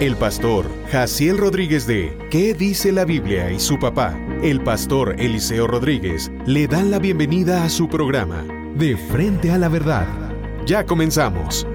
El pastor Jaciel Rodríguez de ¿Qué dice la Biblia? y su papá, el pastor Eliseo Rodríguez, le dan la bienvenida a su programa, De Frente a la Verdad. Ya comenzamos.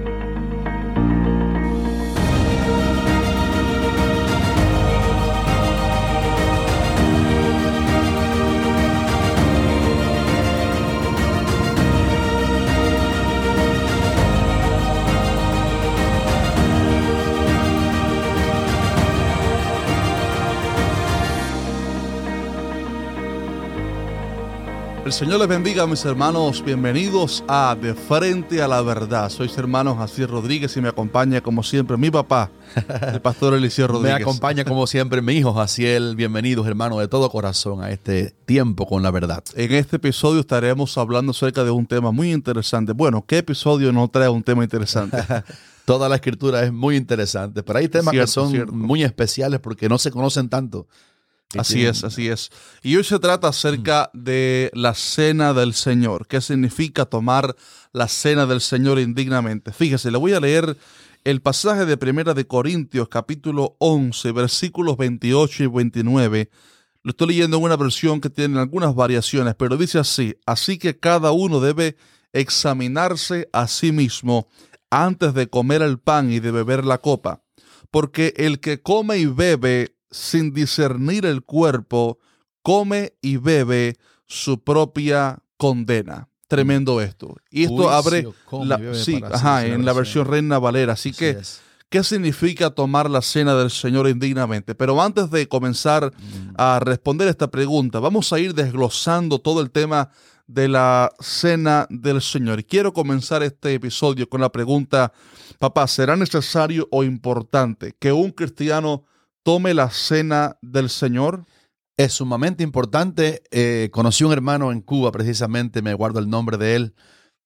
El Señor les bendiga, mis hermanos. Bienvenidos a De Frente a la Verdad. Soy su hermano Jaciel Rodríguez y me acompaña, como siempre, mi papá, el pastor Eliseo Rodríguez. Me acompaña, como siempre, mi hijo Jaciel. Bienvenidos, hermano, de todo corazón a este tiempo con la verdad. En este episodio estaremos hablando acerca de un tema muy interesante. Bueno, ¿qué episodio no trae un tema interesante? Toda la escritura es muy interesante, pero hay temas que son muy especiales porque no se conocen tanto. Así es, así es. Y hoy se trata acerca mm. de la cena del Señor. ¿Qué significa tomar la cena del Señor indignamente? Fíjese, le voy a leer el pasaje de Primera de Corintios, capítulo 11, versículos 28 y 29. Lo estoy leyendo en una versión que tiene algunas variaciones, pero dice así, así que cada uno debe examinarse a sí mismo antes de comer el pan y de beber la copa, porque el que come y bebe sin discernir el cuerpo, come y bebe su propia condena. Tremendo esto. Y esto abre la, sí, ajá, en la versión Reina Valera. Así, que, ¿qué significa tomar la cena del Señor indignamente? Pero antes de comenzar mm. a responder esta pregunta, vamos a ir desglosando todo el tema de la cena del Señor. Y quiero comenzar este episodio con la pregunta, papá, ¿será necesario o importante que un cristiano tome la cena del Señor? Es sumamente importante. Eh, conocí un hermano en Cuba, precisamente, me guardo el nombre de él.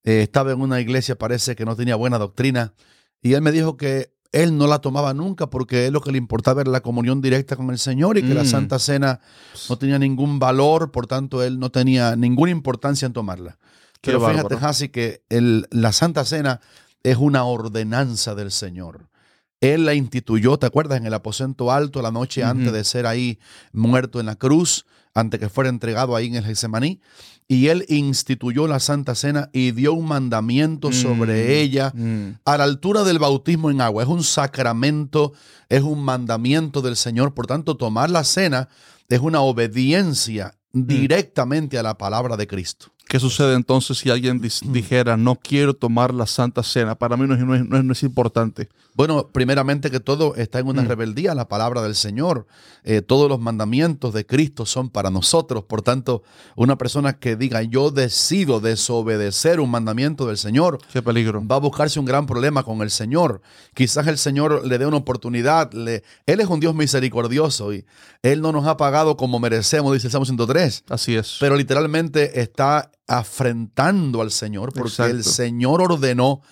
Eh, estaba en una iglesia, parece que no tenía buena doctrina, y él me dijo que él no la tomaba nunca porque él lo que le importaba era la comunión directa con el Señor y que la mm. Santa Cena no tenía ningún valor, por tanto él no tenía ninguna importancia en tomarla. Pero fíjate, Hasi, que el, la Santa Cena es una ordenanza del Señor. Él la instituyó, ¿te acuerdas? En el aposento alto la noche antes de ser ahí muerto en la cruz, antes que fuera entregado ahí en el Getsemaní. Y él instituyó la Santa Cena y dio un mandamiento sobre mm, ella mm. a la altura del bautismo en agua. Es un sacramento, es un mandamiento del Señor. Por tanto, tomar la cena es una obediencia mm. directamente a la palabra de Cristo. ¿Qué sucede entonces si alguien dijera, no quiero tomar la Santa Cena? Para mí no es, no es, importante. Bueno, primeramente que todo está en una mm. rebeldía a la palabra del Señor. Eh, todos los mandamientos de Cristo son para nosotros. Por tanto, una persona que diga, yo decido desobedecer un mandamiento del Señor, Qué peligro. va a buscarse un gran problema con el Señor. Quizás el Señor le dé una oportunidad. Le... Él es un Dios misericordioso y Él no nos ha pagado como merecemos, dice el Salmo 103. Así es. Pero literalmente está afrentando al Señor, porque el Señor ordenó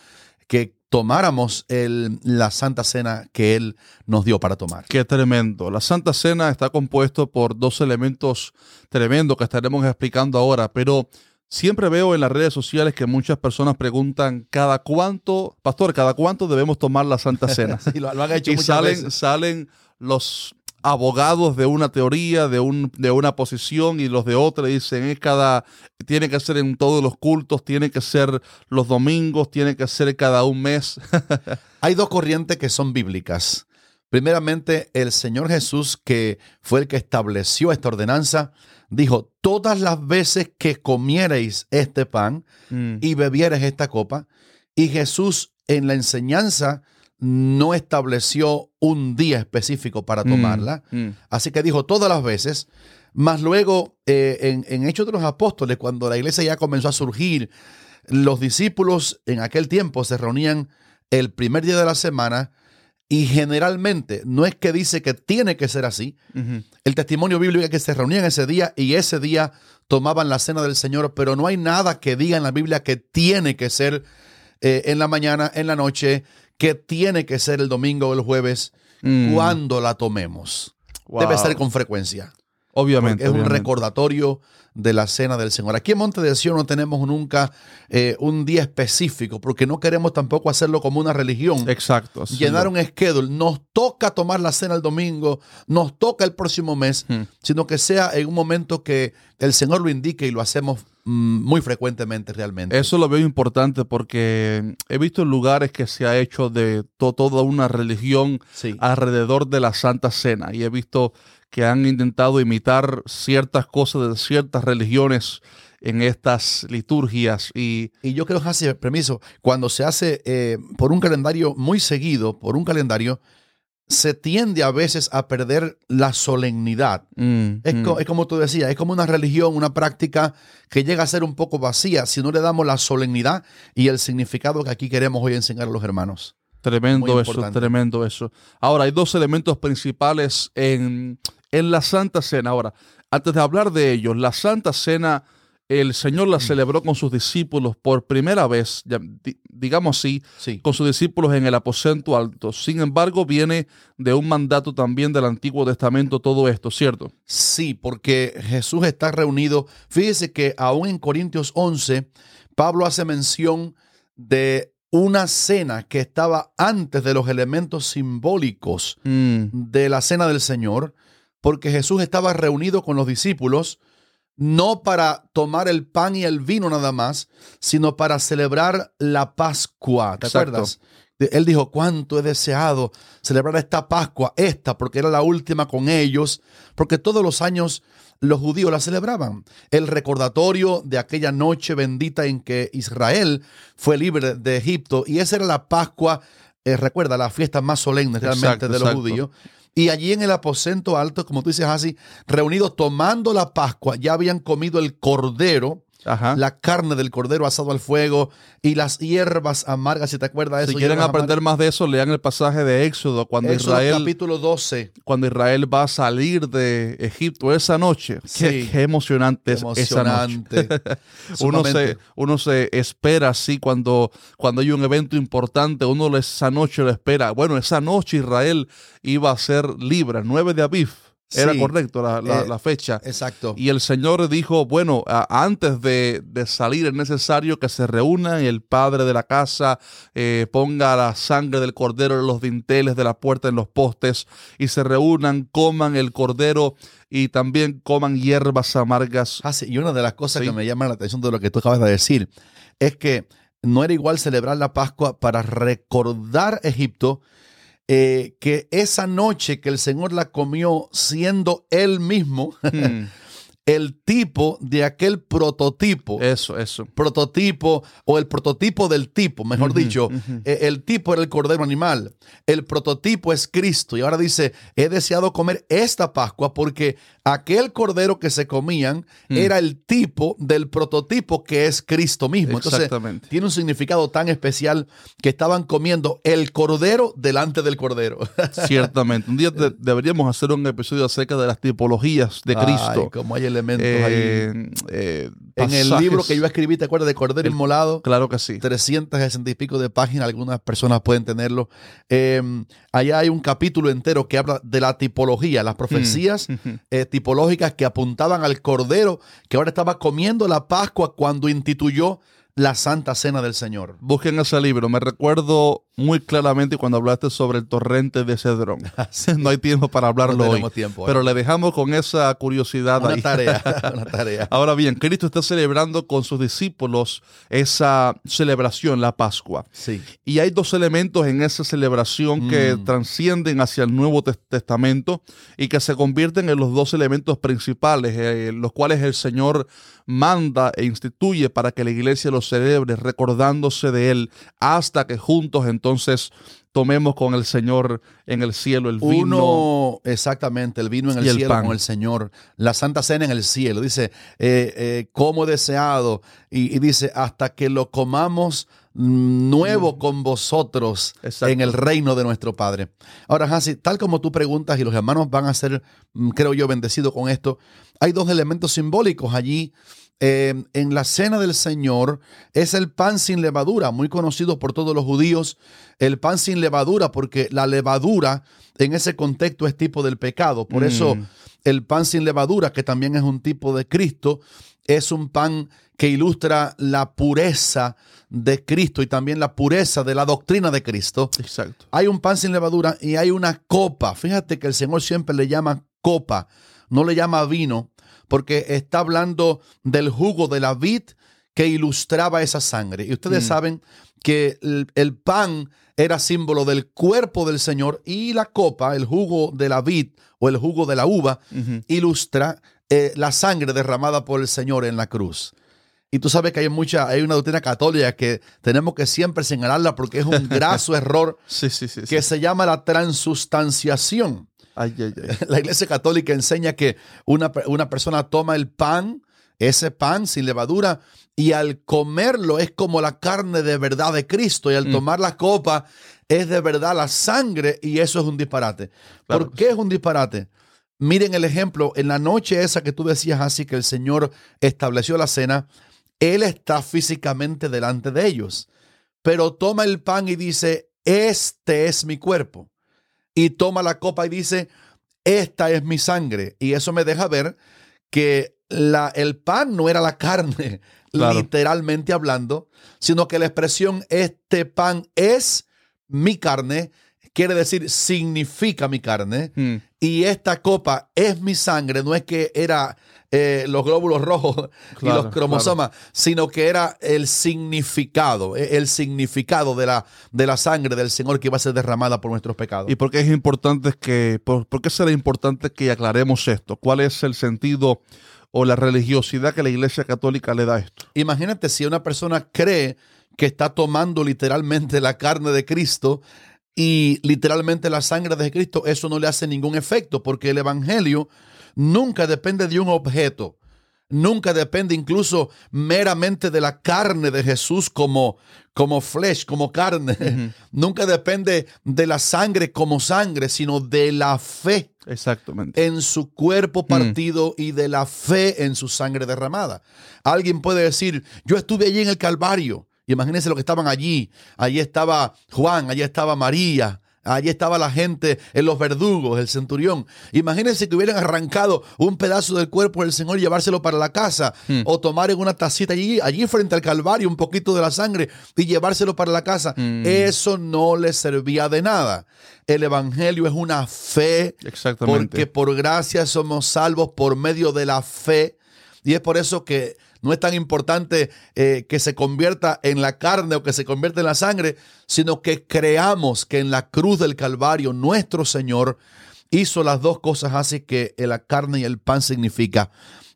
que tomáramos el, la Santa Cena que Él nos dio para tomar. Qué tremendo. La Santa Cena está compuesto por dos elementos tremendos que estaremos explicando ahora, pero siempre veo en las redes sociales que muchas personas preguntan cada cuánto, pastor, cada cuánto debemos tomar la Santa Cena. lo, han hecho y salen, salen los abogados de una teoría, de, un, de una posición y los de otra dicen es cada, tiene que ser en todos los cultos, tiene que ser los domingos, tiene que ser cada un mes. Hay dos corrientes que son bíblicas. Primeramente, el Señor Jesús, que fue el que estableció esta ordenanza, dijo, todas las veces que comiereis este pan mm. y bebiereis esta copa, y Jesús en la enseñanza no estableció un día específico para mm, tomarla. Mm. Así que dijo todas las veces. Más luego, eh, en, Hechos de los Apóstoles, cuando la iglesia ya comenzó a surgir, los discípulos en aquel tiempo se reunían el primer día de la semana y generalmente no es que dice que tiene que ser así. El testimonio bíblico es que se reunían ese día y ese día tomaban la cena del Señor, pero no hay nada que diga en la Biblia que tiene que ser eh, en la mañana, en la noche, que tiene que ser el domingo o el jueves mm. cuando la tomemos. Debe ser con frecuencia. Obviamente. Es un recordatorio de la cena del Señor. Aquí en Monte de Sion no tenemos nunca eh, un día específico, porque no queremos tampoco hacerlo como una religión. Exacto. Llenar un schedule. Nos toca tomar la cena el domingo, nos toca el próximo mes, Hmm. sino que sea en un momento que el Señor lo indique y lo hacemos muy frecuentemente realmente. Eso lo veo importante porque he visto lugares que se ha hecho de to- toda una religión Sí. alrededor de la Santa Cena y he visto que han intentado imitar ciertas cosas de ciertas religiones en estas liturgias y Y yo creo, Hasi, permiso, cuando se hace eh, por un calendario muy seguido, por un calendario, se tiende a veces a perder la solemnidad. mm, Es, mm, co- es como tú decías, es como una religión, una práctica que llega a ser un poco vacía si no le damos la solemnidad y el significado que aquí queremos hoy enseñar a los hermanos. Tremendo eso, tremendo eso. Ahora, hay dos elementos principales en, en la Santa Cena. Ahora, antes de hablar de ellos, la Santa Cena, el Señor la celebró con sus discípulos por primera vez, digamos así, Sí. con sus discípulos en el aposento alto. Sin embargo, viene de un mandato también del Antiguo Testamento todo esto, ¿cierto? Sí, porque Jesús está reunido. Fíjese que aún en Corintios 11, Pablo hace mención de una cena que estaba antes de los elementos simbólicos Mm, de la cena del Señor, porque Jesús estaba reunido con los discípulos no para tomar el pan y el vino nada más, sino para celebrar la Pascua. ¿Te Exacto. acuerdas? Él dijo, cuánto he deseado celebrar esta Pascua, esta, porque era la última con ellos, porque todos los años los judíos la celebraban. El recordatorio de aquella noche bendita en que Israel fue libre de Egipto, y esa era la Pascua, eh, recuerda, la fiesta más solemne realmente Exacto, de los exacto. judíos. Y allí en el aposento alto, como tú dices así, reunidos tomando la Pascua, ya habían comido el cordero, ajá. la carne del cordero asado al fuego y las hierbas amargas, si te acuerdas de si quieren aprender más de eso, lean el pasaje de Éxodo, cuando. Éxodo Israel capítulo 12. cuando Israel va a salir de Egipto esa noche. Qué, emocionante es esa noche. Uno se, uno se espera así cuando, cuando hay un evento importante, uno esa noche lo espera. Bueno, esa noche Israel iba a ser libre, 9 de Aviv. Era Sí. correcto la, la- Eh, la fecha. Exacto. Y el Señor dijo, bueno, antes de, de salir es necesario que se reúnan y el padre de la casa eh, ponga la sangre del cordero en los dinteles de la puerta, en los postes, y se reúnan, coman el cordero y también coman hierbas amargas. Ah, sí, Y una de las cosas Sí. que me llama la atención de lo que tú acabas de decir es que no era igual celebrar la Pascua para recordar Egipto, eh, que esa noche que el Señor la comió siendo él mismo Hmm, el tipo de aquel prototipo. eso, eso. prototipo o el prototipo del tipo, mejor dicho, eh, el tipo era el cordero animal, el prototipo es Cristo y ahora dice, he deseado comer esta Pascua porque aquel cordero que se comían Mm. era el tipo del prototipo que es Cristo mismo. Entonces, Exactamente. tiene un significado tan especial que estaban comiendo el cordero delante del cordero. Ciertamente. Un día de- deberíamos hacer un episodio acerca de las tipologías de Cristo. Ay, como hay elementos Eh, ahí. eh, En el libro que yo escribí, ¿te acuerdas de Cordero El- Inmolado? Claro que sí. 360 y pico de páginas, algunas personas pueden tenerlo. Eh, allá hay un capítulo entero que habla de la tipología, las profecías eh, tipológicas que apuntaban al Cordero que ahora estaba comiendo la Pascua cuando instituyó la Santa Cena del Señor. Busquen ese libro. Me recuerdo muy claramente cuando hablaste sobre el torrente de Cedrón. no hay tiempo para hablarlo No hoy. tiempo, Pero ¿eh? le dejamos con esa curiosidad Una ahí. tarea, una tarea. Ahora bien, Cristo está celebrando con sus discípulos esa celebración, la Pascua. Sí. Y hay dos elementos en esa celebración que Mm. transcienden hacia el Nuevo Tes- Testamento y que se convierten en los dos elementos principales, eh, los cuales el Señor manda e instituye para que la iglesia los celebre, recordándose de Él, hasta que juntos entonces tomemos con el Señor en el cielo el vino. Uno, exactamente, el vino en el, el cielo pan. con el Señor, la Santa Cena en el cielo. Dice, eh, eh, como deseado, y, y dice, hasta que lo comamos mm, nuevo con vosotros Exacto. en el reino de nuestro Padre. Ahora, Hansi, tal como tú preguntas, y los hermanos van a ser, mm, creo yo, bendecidos con esto, hay dos elementos simbólicos allí eh, en la cena del Señor es el pan sin levadura, muy conocido por todos los judíos, el pan sin levadura, porque la levadura en ese contexto es tipo del pecado. Por eso Mm. el pan sin levadura, que también es un tipo de Cristo, es un pan que ilustra la pureza de Cristo y también la pureza de la doctrina de Cristo. Exacto. Hay un pan sin levadura y hay una copa. Fíjate que el Señor siempre le llama copa, no le llama vino, porque está hablando del jugo de la vid que ilustraba esa sangre. Y ustedes Mm. saben que el, el pan era símbolo del cuerpo del Señor y la copa, el jugo de la vid o el jugo de la uva, ilustra eh, la sangre derramada por el Señor en la cruz. Y tú sabes que hay mucha, hay una doctrina católica que tenemos que siempre señalarla porque es un graso error Sí, sí, sí. sí. que se llama la transustanciación. Ay, ay, ay. La iglesia católica enseña que una, una persona toma el pan, ese pan sin levadura, y al comerlo es como la carne de verdad de Cristo, y al Mm. tomar la copa es de verdad la sangre, y eso es un disparate. Claro ¿Por qué es un disparate? Miren el ejemplo, en la noche esa que tú decías así que el Señor estableció la cena, Él está físicamente delante de ellos, pero toma el pan y dice, este es mi cuerpo. Y toma la copa y dice, esta es mi sangre. Y eso me deja ver que la, el pan no era la carne, Claro. literalmente hablando, sino que la expresión este pan es mi carne, quiere decir significa mi carne, Mm. y esta copa es mi sangre, no es que era eh, los glóbulos rojos y los cromosomas, sino que era el significado, eh, el significado de la, de la sangre del Señor que iba a ser derramada por nuestros pecados. ¿Y por qué es importante que, por, por qué será importante que aclaremos esto? ¿Cuál es el sentido o la religiosidad que la Iglesia Católica le da a esto? Imagínate si una persona cree que está tomando literalmente la carne de Cristo y literalmente la sangre de Cristo, eso no le hace ningún efecto porque el Evangelio nunca depende de un objeto. Nunca depende incluso meramente de la carne de Jesús como, como flesh, como carne. Nunca depende de la sangre como sangre, sino de la fe Exactamente. en su cuerpo partido y de la fe en su sangre derramada. Alguien puede decir, yo estuve allí en el Calvario. Imagínense lo que estaban allí. Allí estaba Juan, allí estaba María, allí estaba la gente, en los verdugos, el centurión. Imagínense que hubieran arrancado un pedazo del cuerpo del Señor y llevárselo para la casa o tomar en una tacita allí, allí frente al Calvario un poquito de la sangre y llevárselo para la casa. Eso no le servía de nada. El Evangelio es una fe Exactamente. porque por gracia somos salvos por medio de la fe. Y es por eso que no es tan importante eh, que se convierta en la carne o que se convierta en la sangre, sino que creamos que en la cruz del Calvario nuestro Señor hizo las dos cosas así que la carne y el pan significa.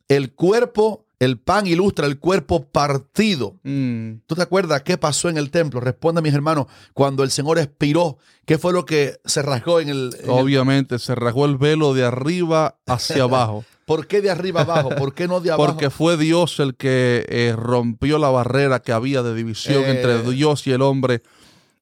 El cuerpo, el pan ilustra el cuerpo partido. Mm. ¿Tú te acuerdas qué pasó en el templo? Responde mis hermanos, cuando el Señor expiró, ¿qué fue lo que se rasgó en el... en el- Obviamente, se rasgó el velo de arriba hacia abajo. ¿Por qué de arriba abajo? ¿Por qué no de abajo? Porque fue Dios el que eh, rompió la barrera que había de división Eh. entre Dios y el hombre.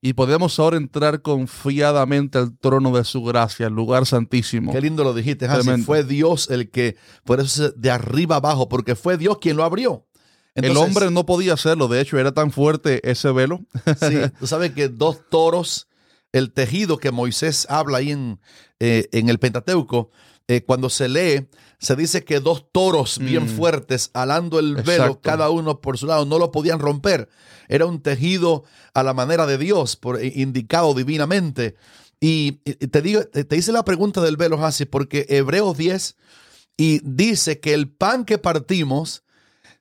Y podemos ahora entrar confiadamente al trono de su gracia, el lugar santísimo. Qué lindo lo dijiste, Hansi. Fue Dios el que, por eso es de arriba abajo, porque fue Dios quien lo abrió. el hombre no podía hacerlo, de hecho era tan fuerte ese velo. Sí, tú sabes que dos toros, el tejido que Moisés habla ahí en, eh, en el Pentateuco, eh, cuando se lee, se dice que dos toros bien Mm. fuertes, alando el velo, Exacto. cada uno por su lado, no lo podían romper. Era un tejido a la manera de Dios, por, eh, indicado divinamente. Y, y te digo, te, hice la pregunta del velo, Hasi, porque Hebreos 10 y dice que el pan que partimos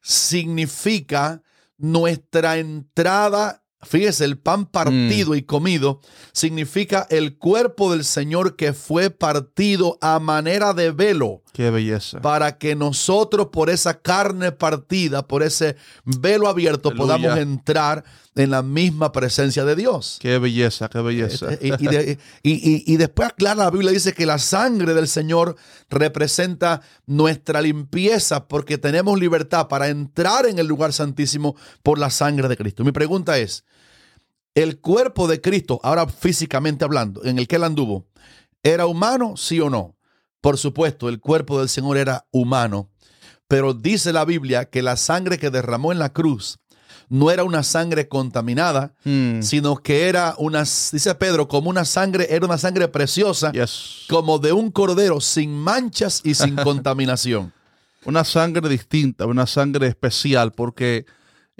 significa nuestra entrada. Fíjese, el pan partido y comido significa el cuerpo del Señor que fue partido a manera de velo Qué belleza. para que nosotros por esa carne partida, por ese velo abierto, Aleluya. podamos entrar en la misma presencia de Dios. Qué belleza, qué belleza. Y, y de- y- y- y después aclara la Biblia, dice que la sangre del Señor representa nuestra limpieza porque tenemos libertad para entrar en el lugar santísimo por la sangre de Cristo. Mi pregunta es, ¿el cuerpo de Cristo, ahora físicamente hablando, en el que él anduvo, era humano, sí o no? Por supuesto, el cuerpo del Señor era humano, Pero dice la Biblia que la sangre que derramó en la cruz no era una sangre contaminada, Mm. sino que era una, dice Pedro, como una sangre, era una sangre preciosa, Yes. como de un cordero sin manchas y sin contaminación. Una sangre distinta, una sangre especial, porque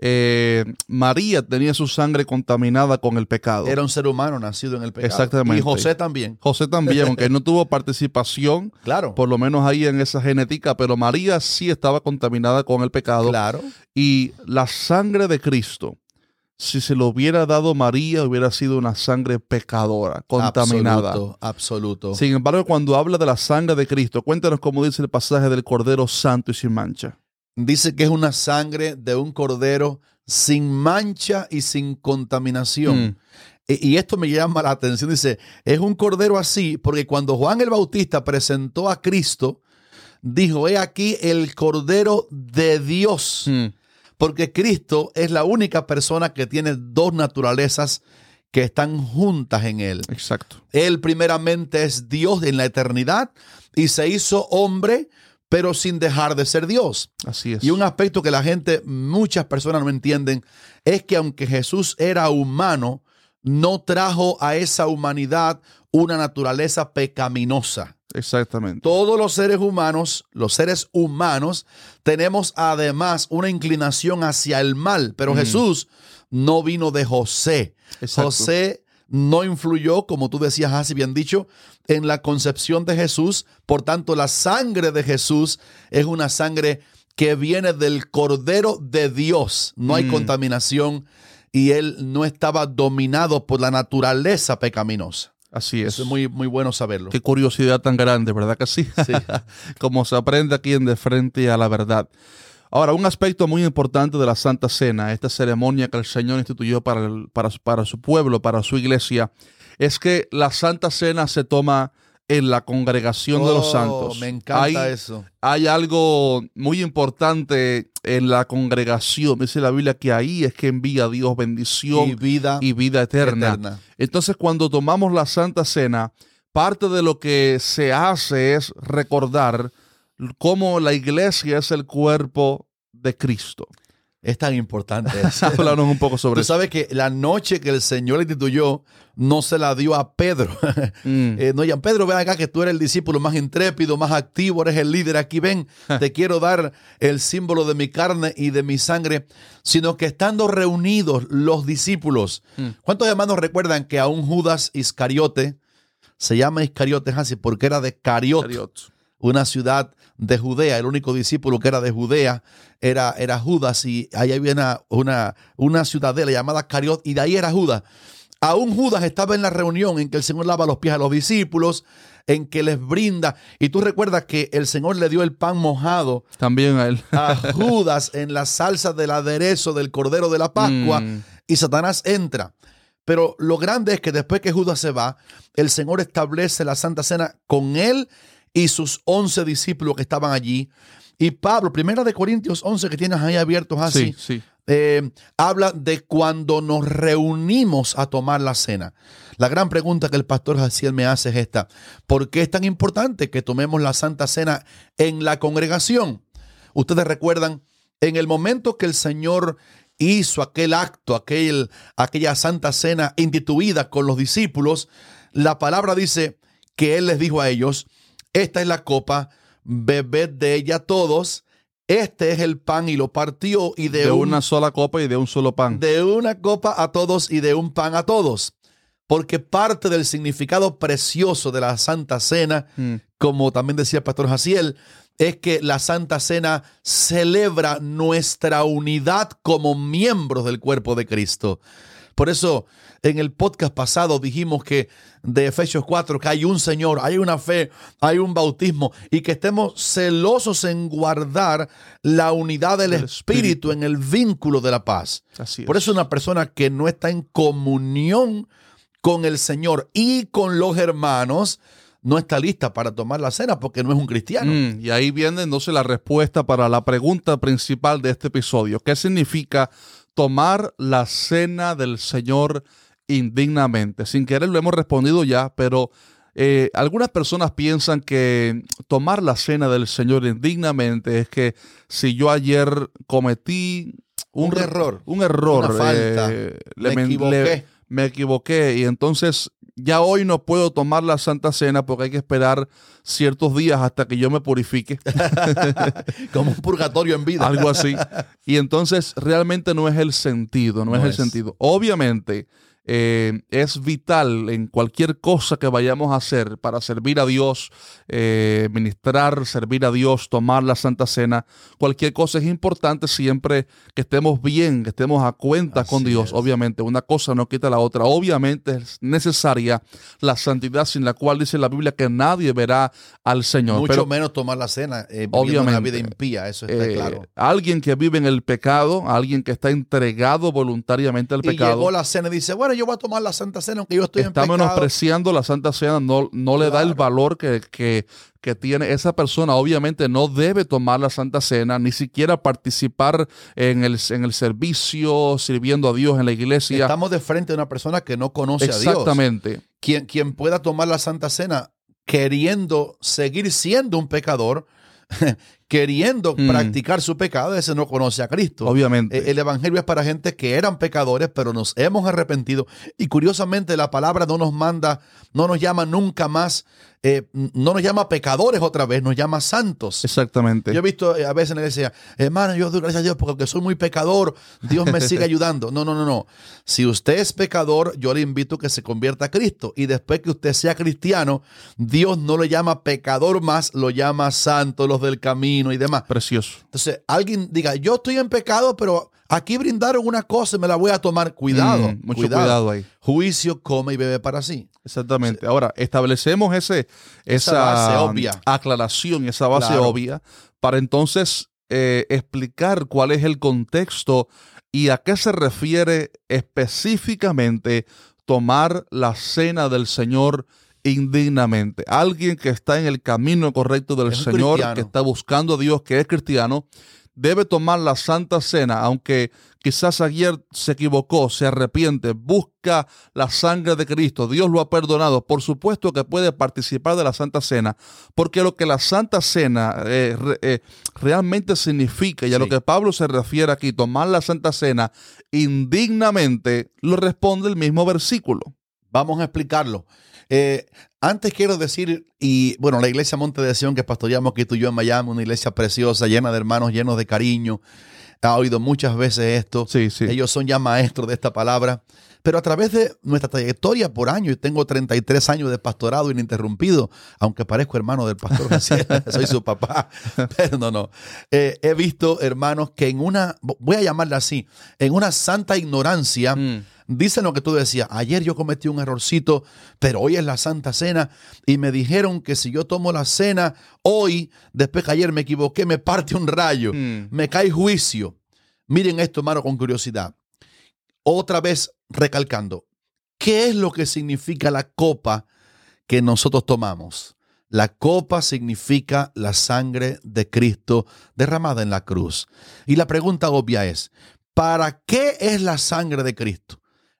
eh, María tenía su sangre contaminada con el pecado. Era un ser humano nacido en el pecado. Exactamente. Y José también. José también, aunque no tuvo participación, Claro. por lo menos ahí en esa genética, pero María sí estaba contaminada con el pecado. Claro. Y la sangre de Cristo, si se lo hubiera dado María, hubiera sido una sangre pecadora, contaminada. Absoluto. absoluto. Sin embargo, cuando habla de la sangre de Cristo, cuéntanos cómo dice el pasaje del Cordero Santo y sin mancha. Dice que es una sangre de un cordero sin mancha y sin contaminación. Mm. Y y esto me llama la atención. Dice, es un cordero así, porque cuando Juan el Bautista presentó a Cristo, dijo, he aquí el cordero de Dios. Mm. Porque Cristo es la única persona que tiene dos naturalezas que están juntas en él. Exacto. Él primeramente es Dios en la eternidad y se hizo hombre, pero sin dejar de ser Dios. Así es. Y un aspecto que la gente, muchas personas no entienden, es que aunque Jesús era humano, no trajo a esa humanidad una naturaleza pecaminosa. Exactamente. Todos los seres humanos, los seres humanos, tenemos además una inclinación hacia el mal, pero Jesús no vino de José. Exacto. José no influyó, como tú decías, así bien dicho, en la concepción de Jesús. Por tanto, la sangre de Jesús es una sangre que viene del Cordero de Dios. No hay Mm. contaminación y él no estaba dominado por la naturaleza pecaminosa. Así es. Eso es muy, muy bueno saberlo. Qué curiosidad tan grande, ¿verdad que sí? Sí. Como se aprende aquí en De Frente a la Verdad. Ahora, un aspecto muy importante de la Santa Cena, esta ceremonia que el Señor instituyó para, el- para, para su pueblo, para su iglesia, es que la Santa Cena se toma en la congregación de los Oh, santos. Me encanta Hay- eso. hay algo muy importante en la congregación. Dice la Biblia que ahí es que envía Dios bendición Y vida y vida eterna. eterna. Entonces, cuando tomamos la Santa Cena, parte de lo que se hace es recordar cómo la iglesia es el cuerpo de Cristo. Es tan importante eso. Háblanos un poco sobre Tú eso. sabes que la noche que el Señor instituyó no se la dio a Pedro. Mm, Eh, no, ya Pedro, ven acá que tú eres el discípulo más intrépido, más activo, eres el líder. Aquí ven, te quiero dar el símbolo de mi carne y de mi sangre, sino que estando reunidos los discípulos. Mm. ¿Cuántos hermanos recuerdan que a un Judas Iscariote se llama Iscariote así porque era de Cariot, Cariot. una ciudad de Judea? El único discípulo que era de Judea era, era Judas y ahí había una, una, una ciudadela llamada Cariot y de ahí era Judas. Aún Judas estaba en la reunión en que el Señor lava los pies a los discípulos, en que les brinda. Y tú recuerdas que el Señor le dio el pan mojado También a él. a Judas en la salsa del aderezo del Cordero de la Pascua Mm. y Satanás entra. Pero lo grande es que después que Judas se va, el Señor establece la Santa Cena con él y sus once discípulos que estaban allí. Y Pablo, primera de Corintios 11 que tienes ahí abiertos así, Sí, sí. eh, habla de cuando nos reunimos a tomar la cena. La gran pregunta que el pastor Jaciel me hace es esta. ¿Por qué es tan importante que tomemos la Santa Cena en la congregación? Ustedes recuerdan, en el momento que el Señor hizo aquel acto, aquel, aquella Santa Cena instituida con los discípulos, la palabra dice que Él les dijo a ellos, esta es la copa, bebed de ella todos, este es el pan y lo partió y de, De, un- una sola copa y de un solo pan. de una copa a todos y de un pan a todos. Porque parte del significado precioso de la Santa Cena, Mm. como también decía el pastor Jaciel, es que la Santa Cena celebra nuestra unidad como miembros del cuerpo de Cristo. Por eso, en el podcast pasado dijimos que de Efesios 4, que hay un Señor, hay una fe, hay un bautismo y que estemos celosos en guardar la unidad del Espíritu en el vínculo de la paz. Así es. Por eso una persona que no está en comunión con el Señor y con los hermanos no está lista para tomar la cena porque no es un cristiano. Mm, y ahí viene entonces la respuesta para la pregunta principal de este episodio. ¿Qué significa tomar la cena del Señor indignamente? Sin querer lo hemos respondido ya, pero eh, algunas personas piensan que tomar la cena del Señor indignamente es que si yo ayer cometí Un error, un error, una falta, eh, me men- equivoqué. me equivoqué y entonces ya hoy no puedo tomar la Santa Cena porque hay que esperar ciertos días hasta que yo me purifique, como un purgatorio en vida. algo así. Y entonces realmente no es el sentido, no, No es el es. sentido. Obviamente eh, es vital en cualquier cosa que vayamos a hacer para servir a Dios, eh, ministrar, servir a Dios, tomar la Santa Cena. Cualquier cosa es importante siempre que estemos bien, que estemos a cuenta con Dios. es. Obviamente, una cosa no quita la otra. Obviamente es necesaria la santidad sin la cual dice la Biblia que nadie verá al Señor. Mucho Pero, menos tomar la cena, eh, una vida impía, eso está eh, claro. alguien que vive en el pecado, alguien que está entregado voluntariamente al Y pecado. llegó la cena y dice, bueno, yo voy a tomar la Santa Cena aunque yo estoy está en pecado. menospreciando la Santa Cena, no, no le da el valor que, que- que tiene esa persona. Obviamente no debe tomar la Santa Cena, ni siquiera participar en el, en el servicio, sirviendo a Dios en la iglesia. Estamos de frente a una persona que no conoce a Dios. Exactamente. Quien, quien pueda tomar la Santa Cena queriendo seguir siendo un pecador, queriendo Mm. practicar su pecado, ese no conoce a Cristo. Obviamente. Eh, El Evangelio es para gente que eran pecadores, pero nos hemos arrepentido. Y curiosamente la palabra no nos manda, no nos llama nunca más, eh, no nos llama pecadores otra vez, nos llama santos. Exactamente. Yo he visto eh, a veces en la iglesia, hermano, yo doy gracias a Dios porque soy muy pecador, Dios me sigue ayudando. No, no, no, no. Si usted es pecador, yo le invito a que se convierta a Cristo. Y después que usted sea cristiano, Dios no le llama pecador más, lo llama santo, los del camino y demás. Precioso. Entonces, alguien diga, yo estoy en pecado, pero aquí brindaron una cosa y me la voy a tomar. Cuidado, Mm, mucho cuidado ahí. Juicio, come y bebe para sí. Exactamente. Ahora, establecemos ese, esa, Esa base obvia. aclaración, esa base Claro. obvia, para entonces eh, explicar cuál es el contexto y a qué se refiere específicamente tomar la cena del Señor indignamente. Alguien que está en el camino correcto del Señor, cristiano. que está buscando a Dios, que es cristiano, debe tomar la Santa Cena, aunque quizás ayer se equivocó, se arrepiente, busca la sangre de Cristo, Dios lo ha perdonado, por supuesto que puede participar de la Santa Cena, porque lo que la Santa Cena eh, re- eh, realmente significa, y a lo que Pablo se refiere aquí, tomar la Santa Cena indignamente, lo responde el mismo versículo. Vamos a explicarlo. Eh, antes quiero decir, y bueno, la iglesia Monte de Sion que pastoreamos aquí tú y yo en Miami, una iglesia preciosa, llena de hermanos, llenos de cariño. Ha oído muchas veces esto. Sí, sí. Ellos son ya maestros de esta palabra. Pero a través de nuestra trayectoria por año, y tengo 33 años de pastorado ininterrumpido, aunque parezco hermano del pastor soy su papá, pero no, no. Eh, he visto hermanos que en una, voy a llamarla así, en una santa ignorancia, Mm. Dicen lo que tú decías, ayer yo cometí un errorcito, pero hoy es la Santa Cena y me dijeron que si yo tomo la cena hoy, después que ayer me equivoqué, me parte un rayo, Mm. me cae juicio. Miren esto, hermano, con curiosidad. Otra vez recalcando, ¿qué es lo que significa la copa que nosotros tomamos? La copa significa la sangre de Cristo derramada en la cruz. Y la pregunta obvia es, ¿para qué es la sangre de Cristo?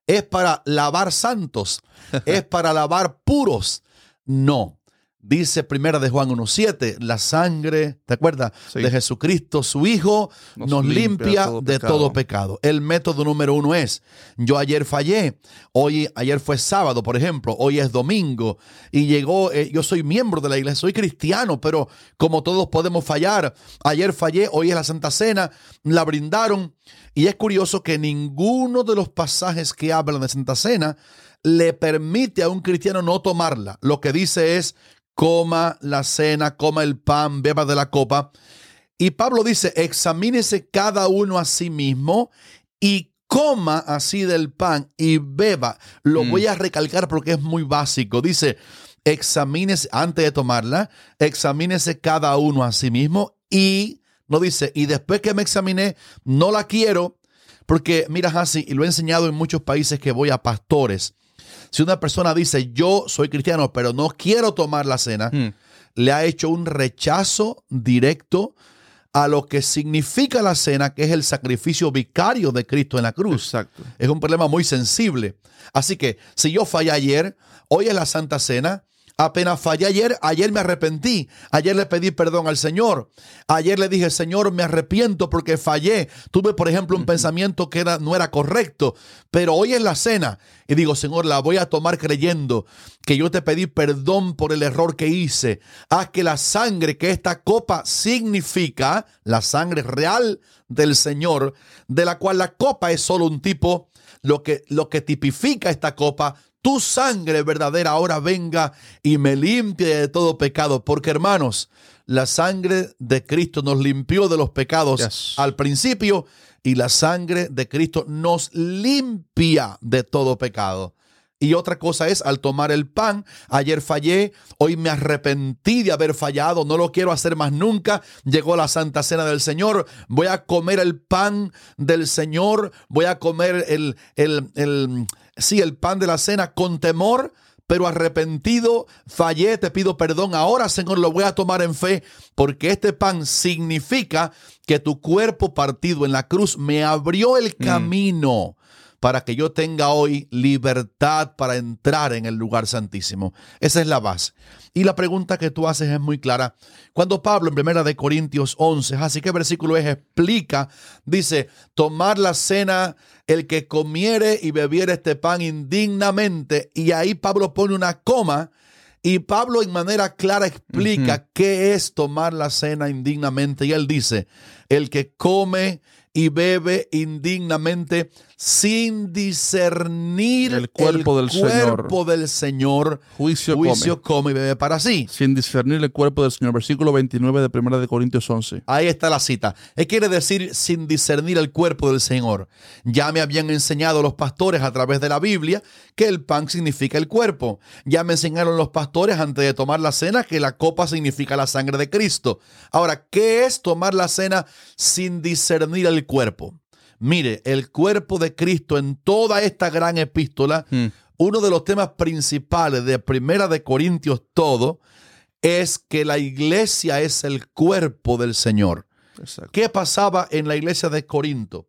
¿Es para lavar santos? ¿Es para lavar puros? No. Dice primera de Juan 1.7, la sangre, ¿te acuerdas? Sí. De Jesucristo, su Hijo, Nos nos, limpia limpia, todo de pecado. todo pecado. El método número uno es, yo ayer fallé, hoy, ayer fue sábado, por ejemplo, hoy es domingo, y llegó, eh, yo soy miembro de la iglesia, soy cristiano, pero como todos podemos fallar, ayer fallé, hoy es la Santa Cena, la brindaron, y es curioso que ninguno de los pasajes que hablan de Santa Cena le permite a un cristiano no tomarla. Lo que dice es, coma la cena, coma el pan, beba de la copa. Y Pablo dice, examínese cada uno a sí mismo y coma así del pan y beba. Lo Mm. voy a recalcar porque es muy básico. Dice, examínese, antes de tomarla, examínese cada uno a sí mismo y, no dice, y después que me examiné, no la quiero, porque mira, así, y lo he enseñado en muchos países que voy a pastores. Si una persona dice, yo soy cristiano, pero no quiero tomar la cena, Mm. le ha hecho un rechazo directo a lo que significa la cena, que es el sacrificio vicario de Cristo en la cruz. Exacto. Es un problema muy sensible. Así que si yo fallé ayer, hoy es la Santa Cena, Apenas fallé ayer, ayer me arrepentí. Ayer le pedí perdón al Señor. Ayer le dije, Señor, me arrepiento porque fallé. Tuve, por ejemplo, un pensamiento que era, no era correcto. Pero hoy es la cena y digo, Señor, la voy a tomar creyendo que yo te pedí perdón por el error que hice. Haz que la sangre que esta copa significa, la sangre real del Señor, de la cual la copa es solo un tipo, lo que, lo que tipifica esta copa, tu sangre verdadera ahora venga y me limpie de todo pecado. Porque hermanos, la sangre de Cristo nos limpió de los pecados Yes. al principio y la sangre de Cristo nos limpia de todo pecado. Y otra cosa es, al tomar el pan, ayer fallé, hoy me arrepentí de haber fallado, no lo quiero hacer más nunca. Llegó la Santa Cena del Señor, voy a comer el pan del Señor, voy a comer el, el, el, sí, el pan de la cena con temor, pero arrepentido, fallé, te pido perdón. Ahora, Señor, lo voy a tomar en fe, porque este pan significa que tu cuerpo partido en la cruz me abrió el camino para que yo tenga hoy libertad para entrar en el lugar santísimo. Esa es la base. Y la pregunta que tú haces es muy clara. Cuando Pablo en 1 de Corintios 11, así que versículo es, explica, dice, tomar la cena el que comiere y bebiere este pan indignamente. Y ahí Pablo pone una coma y Pablo en manera clara explica qué es tomar la cena indignamente. Y él dice, el que come y bebe indignamente sin discernir El cuerpo del Señor. cuerpo del Señor, Juicio, juicio come. come y bebe para sí. Sin discernir el cuerpo del Señor. Versículo 29 de 1 de Corintios 11. Ahí está la cita. ¿Qué quiere decir sin discernir el cuerpo del Señor? Ya me habían enseñado los pastores a través de la Biblia que el pan significa el cuerpo. Ya me enseñaron los pastores antes de tomar la cena que la copa significa la sangre de Cristo. Ahora, ¿qué es tomar la cena sin discernir el cuerpo? Mire, el cuerpo de Cristo en toda esta gran epístola, uno de los temas principales de Primera de Corintios todo es que la iglesia es el cuerpo del Señor. Exacto. ¿Qué pasaba en la iglesia de Corinto?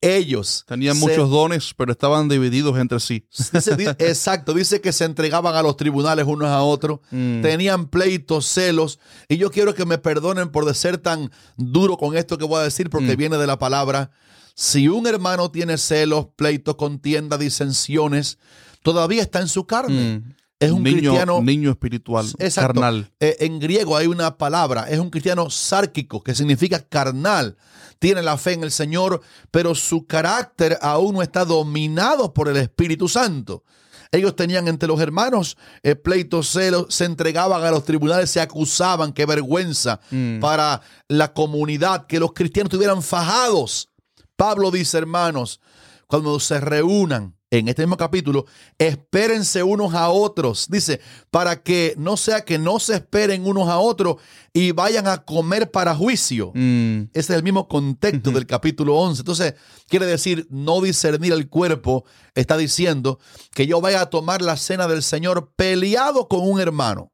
Ellos Tenían se- muchos dones, pero estaban divididos entre sí. dice- exacto, dice que se entregaban a los tribunales unos a otros, Mm. tenían pleitos, celos, y yo quiero que me perdonen por de ser tan duro con esto que voy a decir, porque Mm. viene de la palabra. Si un hermano tiene celos, pleitos, contienda, disensiones, todavía está en su carne. Mm. Es un niño, cristiano niño espiritual, Exacto. carnal. Eh, en griego hay una palabra, es un cristiano sárquico, que significa carnal. Tiene la fe en el Señor, pero su carácter aún no está dominado por el Espíritu Santo. Ellos tenían entre los hermanos eh, pleitos, celos, se entregaban a los tribunales, se acusaban, qué vergüenza Mm. para la comunidad, que los cristianos estuvieran fajados. Pablo dice, hermanos, cuando se reúnan en este mismo capítulo, espérense unos a otros. Dice, para que no sea que no se esperen unos a otros y vayan a comer para juicio. Mm. Ese es el mismo contexto del capítulo 11. Entonces, quiere decir, no discernir el cuerpo, está diciendo que yo vaya a tomar la cena del Señor peleado con un hermano.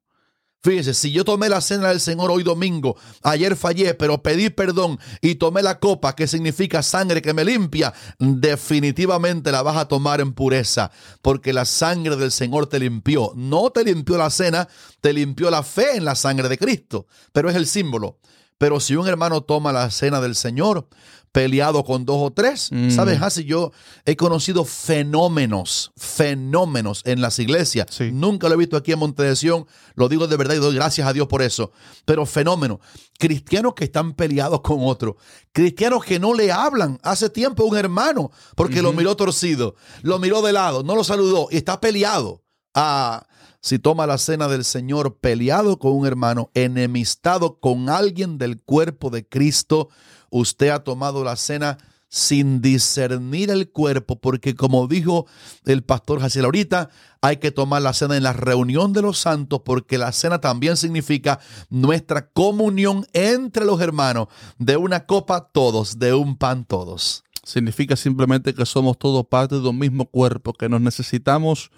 Fíjense, si yo tomé la cena del Señor hoy domingo, ayer fallé, pero pedí perdón y tomé la copa que significa sangre que me limpia, definitivamente la vas a tomar en pureza, porque la sangre del Señor te limpió. No te limpió la cena, te limpió la fe en la sangre de Cristo, pero es el símbolo. Pero si un hermano toma la cena del Señor peleado con dos o tres, Mm. ¿sabes? Así yo he conocido fenómenos, fenómenos en las iglesias. Sí. Nunca lo he visto aquí en Montedesión, lo digo de verdad y doy gracias a Dios por eso. Pero fenómeno, cristianos que están peleados con otros, cristianos que no le hablan hace tiempo a un hermano porque lo miró torcido, lo miró de lado, no lo saludó y está peleado. Ah, si toma la cena del Señor peleado con un hermano, enemistado con alguien del cuerpo de Cristo, usted ha tomado la cena sin discernir el cuerpo, porque como dijo el pastor Jaciel ahorita, hay que tomar la cena en la reunión de los santos, porque la cena también significa nuestra comunión entre los hermanos, de una copa todos, de un pan todos. Significa simplemente que somos todos parte de un mismo cuerpo, que nos necesitamos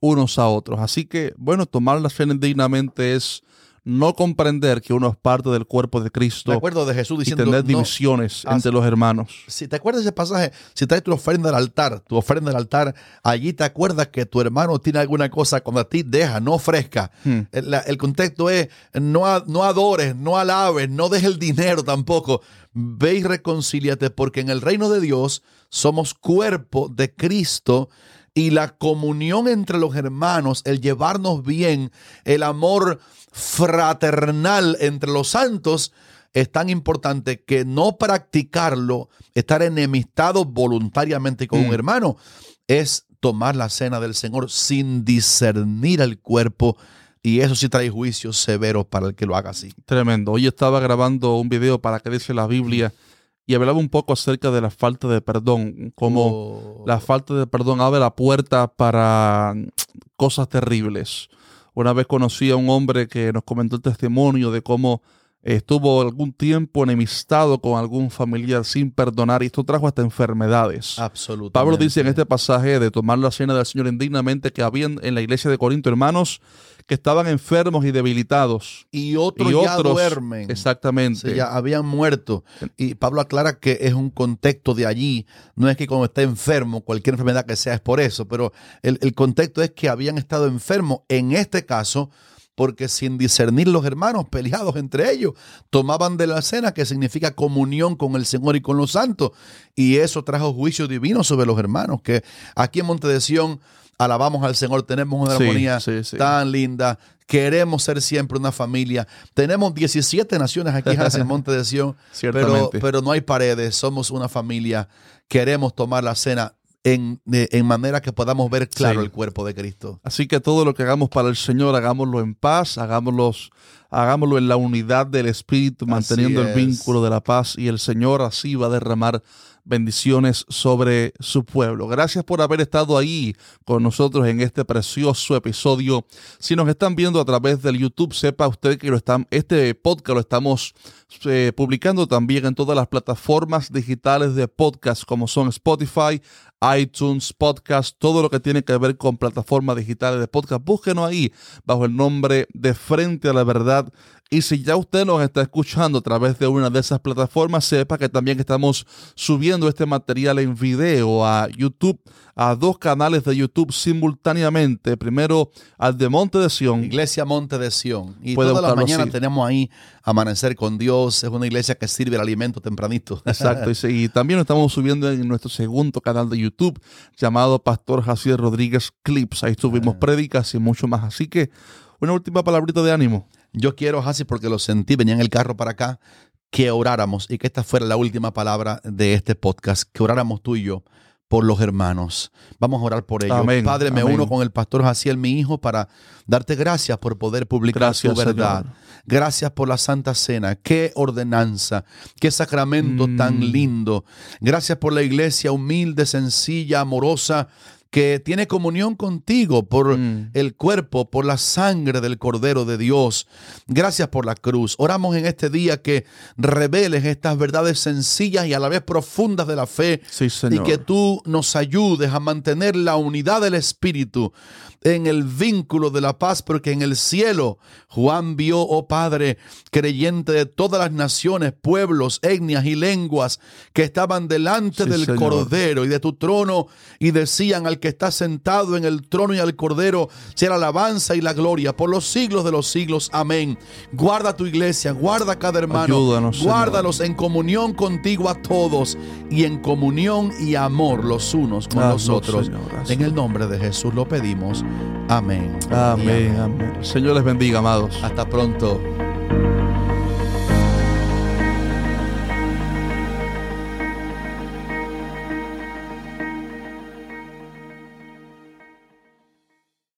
unos a otros. Así que, bueno, tomar la cena dignamente es no comprender que uno es parte del cuerpo de Cristo Me acuerdo de Jesús y diciendo, tener no, divisiones entre los hermanos. si te acuerdas de ese pasaje, si traes tu ofrenda al altar, tu ofrenda al altar, allí te acuerdas que tu hermano tiene alguna cosa cuando a ti deja, no ofrezca. Hmm. El, contexto es no, no adores, no alabes, no dejes el dinero tampoco. Ve y reconcíliate porque en el reino de Dios somos cuerpo de Cristo y la comunión entre los hermanos, el llevarnos bien, el amor fraternal entre los santos es tan importante que no practicarlo, estar enemistado voluntariamente con Mm. un hermano, es tomar la cena del Señor sin discernir el cuerpo y eso sí trae juicios severos para el que lo haga así. Tremendo. Hoy estaba grabando un video para que dice la Biblia y hablaba un poco acerca de la falta de perdón, como Oh, la falta de perdón abre la puerta para mm, cosas terribles. Una vez conocí a un hombre que nos comentó el testimonio de cómo estuvo algún tiempo enemistado con algún familiar sin perdonar y esto trajo hasta enfermedades. absolutamente. Pablo dice en este pasaje de tomar la cena del Señor indignamente que habían en la iglesia de Corinto hermanos que estaban enfermos y debilitados. y otros, y ya otros, duermen. exactamente. Sí, ya habían muerto. Y Pablo aclara que es un contexto de allí. No es que cuando está enfermo, cualquier enfermedad que sea es por eso, pero el, el contexto es que habían estado enfermos. En este caso, porque sin discernir los hermanos peleados entre ellos, tomaban de la cena, que significa comunión con el Señor y con los santos. Y eso trajo juicio divino sobre los hermanos, que aquí en Monte de Sión alabamos al Señor, tenemos una Sí, armonía sí, sí. tan linda. Queremos ser siempre una familia. Tenemos 17 naciones aquí en Monte de pero, Ciertamente. pero no hay paredes. Somos una familia. Queremos tomar la cena en, de- en manera que podamos ver claro Sí. el cuerpo de Cristo. Así que todo lo que hagamos para el Señor, hagámoslo en paz, hagámoslo, hagámoslo en la unidad del Espíritu, manteniendo el vínculo de la paz y el Señor así va a derramar bendiciones sobre su pueblo. Gracias por haber estado ahí con nosotros en este precioso episodio. Si nos están viendo a través del YouTube, sepa usted que lo están, este podcast lo estamos eh, publicando también en todas las plataformas digitales de podcast como son Spotify, iTunes, Podcast, todo lo que tiene que ver con plataformas digitales de podcast. Búsquenos ahí bajo el nombre de Frente a la Verdad. Y si ya usted nos está escuchando a través de una de esas plataformas, sepa que también estamos subiendo este material en video a YouTube, a dos canales de YouTube simultáneamente. Primero al de Monte de Sion. Iglesia Monte de Sión. Y Puede todas las buscarlo mañanas así. tenemos ahí Amanecer con Dios. Es una iglesia que sirve el alimento tempranito. Exacto, y, también lo estamos subiendo en nuestro segundo canal de YouTube llamado Pastor Jacier Rodríguez Clips. Ahí subimos prédicas y mucho más. Así que una última palabrita de ánimo. Yo quiero, Hasi, porque lo sentí, venía en el carro para acá, que oráramos y que esta fuera la última palabra de este podcast, que oráramos tú y yo por los hermanos. Vamos a orar por ellos. Amén, Padre, me amén. uno con el pastor Jaciel, mi hijo, para darte gracias por poder publicar Gracias, tu verdad. Señor. Gracias por la Santa Cena. Qué ordenanza, qué sacramento Mm. tan lindo. Gracias por la iglesia humilde, sencilla, amorosa, que tiene comunión contigo por Mm. el cuerpo, por la sangre del Cordero de Dios. Gracias por la cruz. Oramos en este día que reveles estas verdades sencillas y a la vez profundas de la fe. Sí, Y que tú nos ayudes a mantener la unidad del Espíritu en el vínculo de la paz, porque en el cielo Juan vio, oh Padre, creyente de todas las naciones, pueblos, etnias y lenguas que estaban delante Sí, del Señor. Cordero y de tu trono y decían al que está sentado en el trono y al Cordero, sea la alabanza y la gloria por los siglos de los siglos. Amén. Guarda tu iglesia, guarda cada hermano, Ayúdanos, Señor. guárdalos en comunión contigo a todos y en comunión y amor los unos con Hazlo, los otros. Señor. En el nombre de Jesús lo pedimos. Amén. Amén, amén. El Señor les bendiga, amados. Hasta pronto.